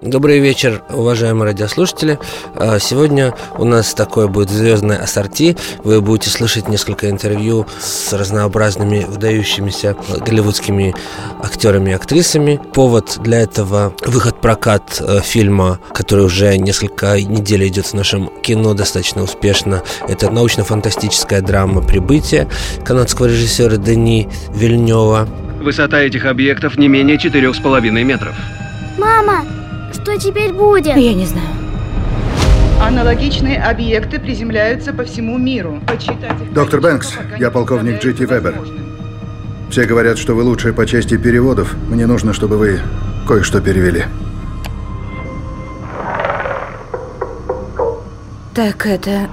Добрый вечер, уважаемые радиослушатели. А, сегодня у нас такое будет звездное ассорти. Вы будете слышать несколько интервью с разнообразными выдающимися голливудскими актерами и актрисами. Повод для этого выход прокат э, фильма, который уже несколько недель идет в нашем кино достаточно успешно. Это научно-фантастическая драма «Прибытие» канадского режиссера Дени Вильнева. Высота этих объектов не менее четырех с половиной метров. Мама, что теперь будет? Я не знаю. Аналогичные объекты приземляются по всему миру. Доктор Бэнкс, я полковник Джити Вебер. Все говорят, что вы лучшие по части переводов. Мне нужно, чтобы вы кое-что перевели. Так это...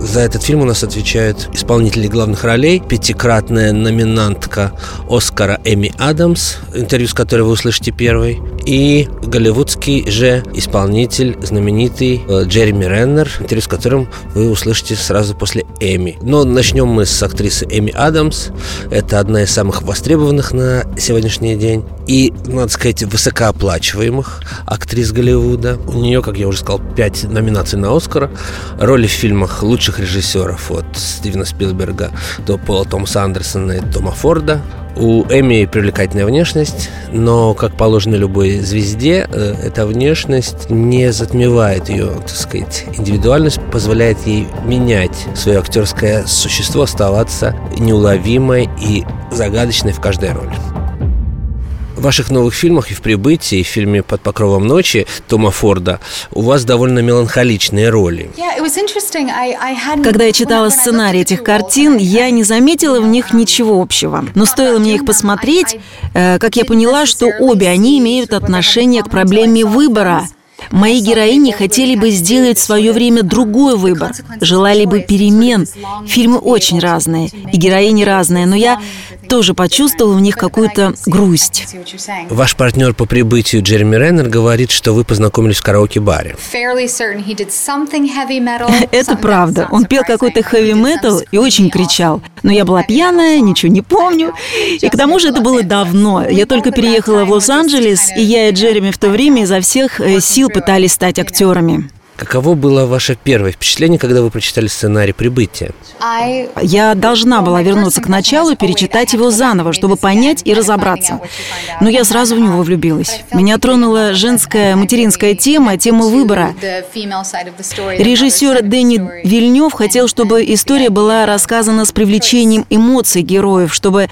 За этот фильм у нас отвечают исполнители главных ролей, пятикратная номинантка Оскара Эми Адамс, интервью с которой вы услышите первый, и голливудский же исполнитель, знаменитый э, Джереми Реннер, интервью с которым вы услышите сразу после Эми. Но начнем мы с актрисы Эми Адамс. Это одна из самых востребованных на сегодняшний день и, надо сказать, высокооплачиваемых актрис Голливуда. У нее, как я уже сказал, пять номинаций на Оскара. Роли в фильмах лучших режиссеров от Стивена Спилберга до Пола Томаса Андерсона и Тома Форда. У Эми привлекательная внешность, но, как положено любой звезде, э, эта внешность не затмевает ее, так сказать, индивидуальность, позволяет ей менять свое актерское существо, оставаться неуловимой и загадочной в каждой роли. В ваших новых фильмах и в «Прибытии», и в фильме «Под покровом ночи» Тома Форда у вас довольно меланхоличные роли. Когда я читала сценарий этих картин, я не заметила в них ничего общего. Но стоило мне их посмотреть, э, как я поняла, что обе они имеют отношение к проблеме выбора – Мои героини хотели бы сделать в свое время другой выбор, желали бы перемен. Фильмы очень разные, и героини разные, но я тоже почувствовала в них какую-то грусть. Ваш партнер по прибытию Джереми Реннер говорит, что вы познакомились в караоке-баре. Это правда. Он пел какой-то хэви-метал и очень кричал. Но я была пьяная, ничего не помню. И к тому же это было давно. Я только переехала в Лос-Анджелес, и я и Джереми в то время изо всех э, сил пытались стать актерами. Каково было ваше первое впечатление, когда вы прочитали сценарий «Прибытие»? Я должна была вернуться к началу и перечитать его заново, чтобы понять и разобраться. Но я сразу в него влюбилась. Меня тронула женская материнская тема, тема выбора. Режиссер Дэнни Вильнев хотел, чтобы история была рассказана с привлечением эмоций героев, чтобы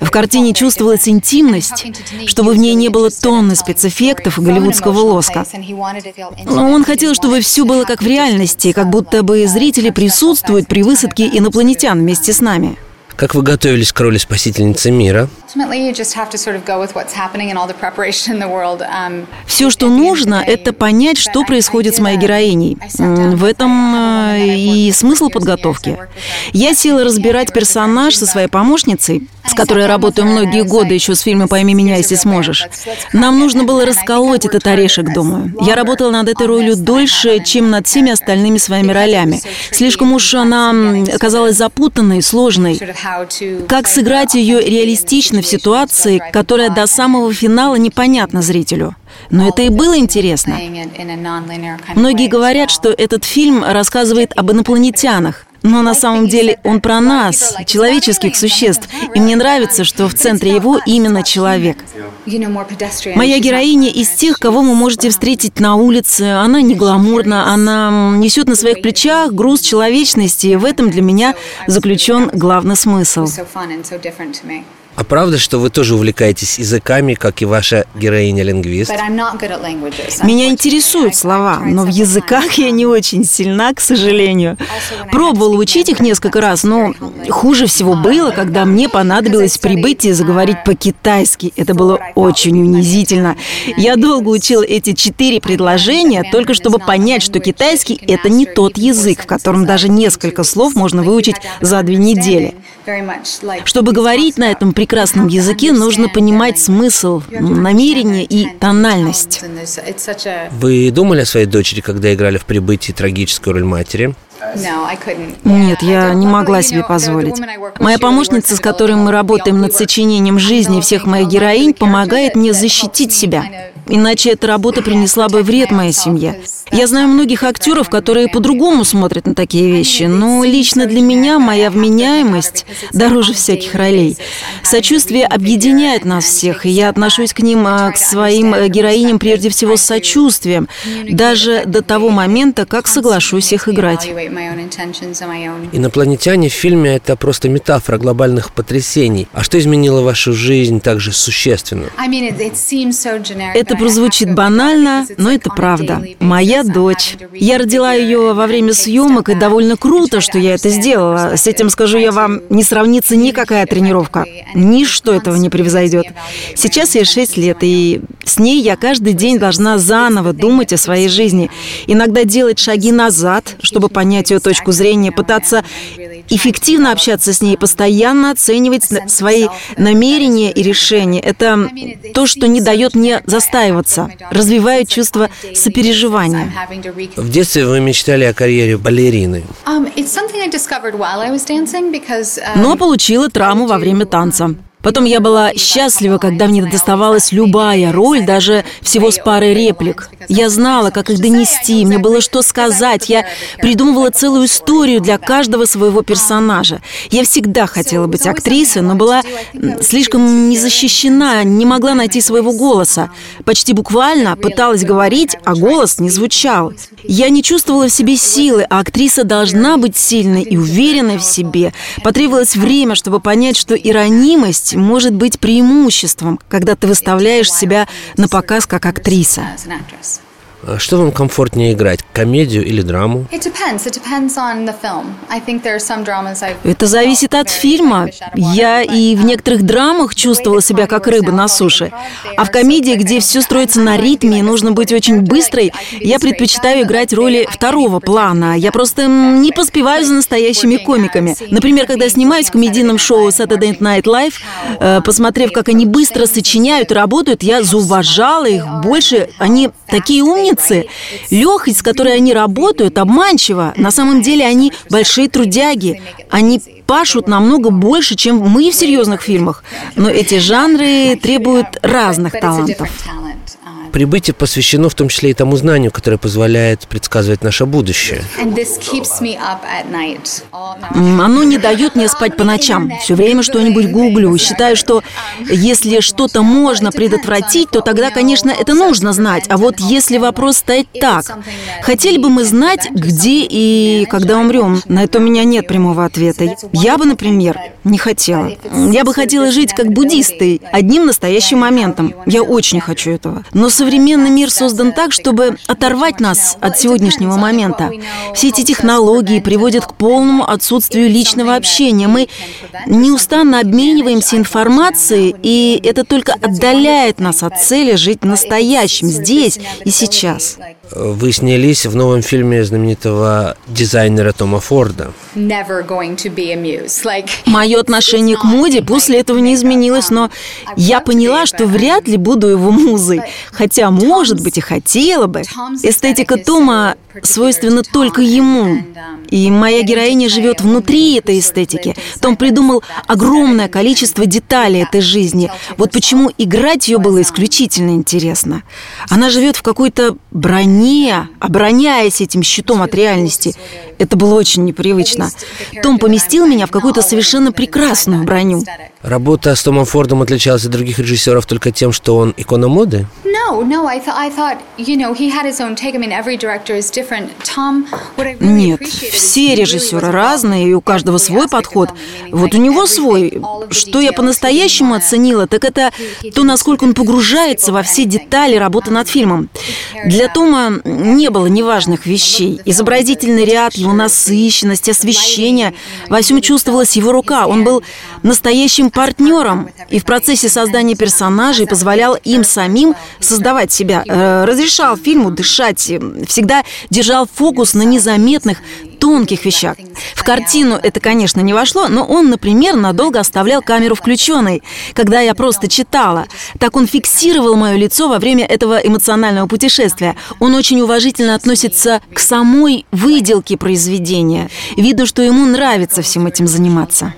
в картине чувствовалась интимность, чтобы в ней не было тонны спецэффектов и голливудского лоска. Но он хотел, чтобы все было как в реальности, как будто бы зрители присутствуют при высадке инопланетян вместе с нами. Как вы готовились к роли спасительницы мира? Все, что нужно, это понять, что происходит с моей героиней. В этом э, и смысл подготовки. Я села разбирать персонаж со своей помощницей, с которой я работаю многие годы еще с фильма «Пойми меня, если сможешь». Нам нужно было расколоть этот орешек, думаю. Я работала над этой ролью дольше, чем над всеми остальными своими ролями. Слишком уж она оказалась запутанной, сложной. Как сыграть ее реалистично в ситуации, которая до самого финала непонятна зрителю? Но это и было интересно. Многие говорят, что этот фильм рассказывает об инопланетянах. Но на самом деле он про нас, человеческих существ. И мне нравится, что в центре его именно человек. Моя героиня из тех, кого вы можете встретить на улице. Она не гламурна, она несет на своих плечах груз человечности. И в этом для меня заключен главный смысл. А правда, что вы тоже увлекаетесь языками, как и ваша героиня-лингвист? Меня интересуют слова, но в языках я не очень сильна, к сожалению. Пробовала учить их несколько раз, но хуже всего было, когда мне понадобилось прибыть и заговорить по-китайски. Это было очень унизительно. Я долго учила эти четыре предложения, только чтобы понять, что китайский – это не тот язык, в котором даже несколько слов можно выучить за две недели. Чтобы говорить на этом прекрасном языке, нужно понимать смысл, намерение и тональность. Вы думали о своей дочери, когда играли в «Прибытии» трагическую роль матери? Нет, я не могла себе позволить. Моя помощница, с которой мы работаем над сочинением жизни всех моих героинь, помогает мне защитить себя. Иначе эта работа принесла бы вред моей семье. Я знаю многих актеров, которые по-другому смотрят на такие вещи, но лично для меня моя вменяемость дороже всяких ролей. Сочувствие объединяет нас всех, и я отношусь к ним, а, к своим э, героиням прежде всего с сочувствием, даже до того момента, как соглашусь их играть. Инопланетяне в фильме – это просто метафора глобальных потрясений. А что изменило вашу жизнь так же существенно? Это прозвучит банально, но это правда. Моя дочь. Я родила ее во время съемок, и довольно круто, что я это сделала. С этим, скажу я вам, не сравнится никакая тренировка. Ничто этого не превзойдет. Сейчас ей 6 лет, и с ней я каждый день должна заново думать о своей жизни. Иногда делать шаги назад, чтобы понять ее точку зрения, пытаться эффективно общаться с ней, постоянно оценивать свои намерения и решения. Это то, что не дает мне застаиваться, развивает чувство сопереживания. В детстве вы мечтали о карьере балерины. Um, Но получила травму во время танца. Потом я была счастлива, когда мне доставалась любая роль, даже всего с парой реплик. Я знала, как их донести, мне было что сказать. Я придумывала целую историю для каждого своего персонажа. Я всегда хотела быть актрисой, но была слишком незащищена, не могла найти своего голоса. Почти буквально пыталась говорить, а голос не звучал. Я не чувствовала в себе силы, а актриса должна быть сильной и уверенной в себе. Потребовалось время, чтобы понять, что и ранимость может быть преимуществом, когда ты выставляешь себя на показ как актриса. А что вам комфортнее играть, комедию или драму? Это зависит от фильма. Я и в некоторых драмах чувствовала себя как рыба на суше. А в комедии, где все строится на ритме и нужно быть очень быстрой, я предпочитаю играть роли второго плана. Я просто не поспеваю за настоящими комиками. Например, когда снимаюсь в комедийном шоу Saturday Night Live, э, посмотрев, как они быстро сочиняют и работают, я зауважала их больше. Они такие умницы, умницы. Легкость, с которой они работают, обманчива. На самом деле они большие трудяги. Они пашут намного больше, чем мы в серьезных фильмах. Но эти жанры требуют разных талантов. Прибытие посвящено в том числе и тому знанию, которое позволяет предсказывать наше будущее. Оно не дает мне спать по ночам. Все время что-нибудь гуглю. Считаю, что если что-то можно предотвратить, то тогда, конечно, это нужно знать. А вот если вопрос стоит так, хотели бы мы знать, где и когда умрем? На это у меня нет прямого ответа. Я бы, например, не хотела. Я бы хотела жить как буддисты, одним настоящим моментом. Я очень хочу этого. Но современный мир создан так, чтобы оторвать нас от сегодняшнего момента. Все эти технологии приводят к полному отсутствию личного общения. Мы неустанно обмениваемся информацией, и это только отдаляет нас от цели жить настоящим, здесь и сейчас. Вы снялись в новом фильме знаменитого дизайнера Тома Форда. Мое отношение к моде после этого не изменилось, но я поняла, что вряд ли буду его музой. Хотя, может быть, и хотела бы. Эстетика Тома свойственна только ему. И моя героиня живет внутри этой эстетики. Том придумал огромное количество деталей этой жизни. Вот почему играть ее было исключительно интересно. Она живет в какой-то броне, обороняясь этим щитом от реальности. Это было очень непривычно. Том поместил меня в какую-то совершенно прекрасную броню. Работа с Томом Фордом отличалась от других режиссеров только тем, что он икона моды? Нет, все режиссеры разные, и у каждого свой подход. Вот у него свой. Что я по-настоящему оценила, так это то, насколько он погружается во все детали работы над фильмом. Для Тома не было неважных вещей. Изобразительный ряд, его насыщенность, освещение. Во всем чувствовалась его рука. Он был настоящим партнером и в процессе создания персонажей позволял им самим создавать себя. Э, разрешал фильму дышать, всегда держал фокус на незаметных, тонких вещах. В картину это, конечно, не вошло, но он, например, надолго оставлял камеру включенной, когда я просто читала. Так он фиксировал мое лицо во время этого эмоционального путешествия. Он очень уважительно относится к самой выделке произведения. Видно, что ему нравится всем этим заниматься.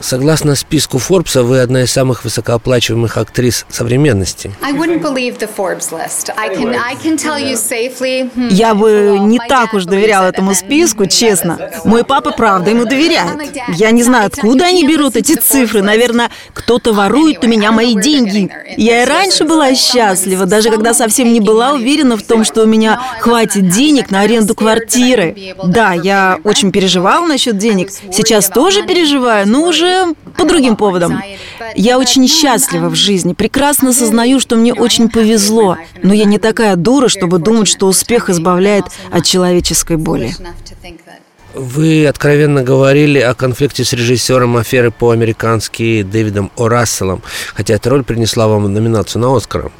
Согласно списку Форбса, вы одна из самых высокооплачиваемых актрис современности. Я бы не так уж доверял этому списку, честно. Мой папа, правда, ему доверяет. Я не знаю, откуда они берут эти цифры. Наверное, кто-то ворует у меня мои деньги. Я и раньше была счастлива, даже когда совсем не была уверена в том, что у меня хватит денег на аренду квартиры. Да, я очень переживала насчет денег. Сейчас тоже переживаю, но уже по другим поводам. Я очень счастлива в жизни, прекрасно сознаю, что мне очень повезло, но я не такая дура, чтобы думать, что успех избавляет от человеческой боли. Вы откровенно говорили о конфликте с режиссером аферы по-американски Дэвидом О. Расселом, хотя эта роль принесла вам номинацию на Оскар.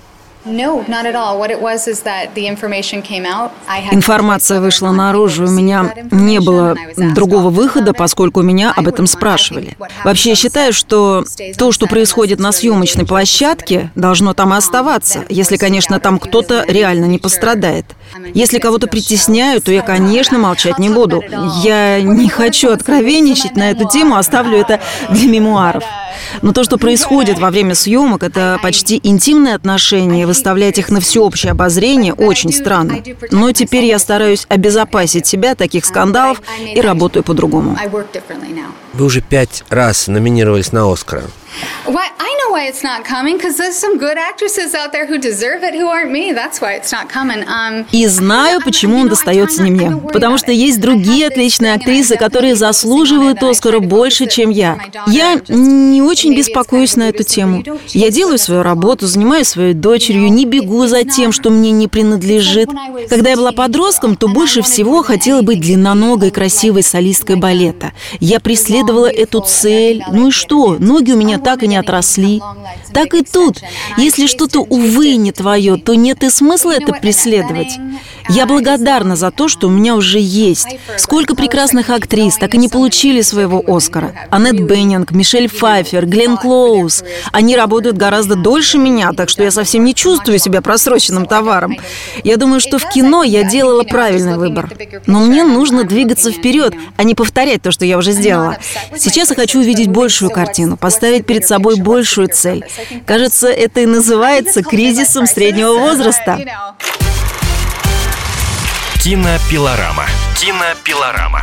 Информация вышла наружу, у меня не было другого выхода, поскольку меня об этом спрашивали. Вообще, я считаю, что то, что происходит на съемочной площадке, должно там и оставаться, если, конечно, там кто-то реально не пострадает. Если кого-то притесняют, то я, конечно, молчать не буду. Я не хочу откровенничать на эту тему, оставлю это для мемуаров. Но то, что происходит во время съемок, это почти интимные отношения, выставлять их на всеобщее обозрение очень странно. Но теперь я стараюсь обезопасить себя от таких скандалов и работаю по-другому. Вы уже пять раз номинировались на Оскар. Why, I know why it's not coming, because there's some good actresses out there who deserve it, who aren't me. That's why it's not coming. Um, И знаю, почему он достается не мне. Потому что есть другие отличные актрисы, которые заслуживают Оскара больше, чем я. Я не очень беспокоюсь на эту тему. Я делаю свою работу, занимаюсь своей дочерью, не бегу за тем, что мне не принадлежит. Когда я была подростком, то больше всего хотела быть длинноногой, красивой солисткой балета. Я преследовала эту цель. Ну и что? Ноги у меня так и не отросли. Так и тут. Если что-то, увы, не твое, то нет и смысла это преследовать. Я благодарна за то, что у меня уже есть. Сколько прекрасных актрис так и не получили своего Оскара. Аннет Беннинг, Мишель Пфайфер, Глен Клоуз. Они работают гораздо дольше меня, так что я совсем не чувствую себя просроченным товаром. Я думаю, что в кино я делала правильный выбор. Но мне нужно двигаться вперед, а не повторять то, что я уже сделала. Сейчас я хочу увидеть большую картину, поставить перед собой большую цель. Кажется, это и называется кризисом среднего возраста. Кинопилорама. Кинопилорама.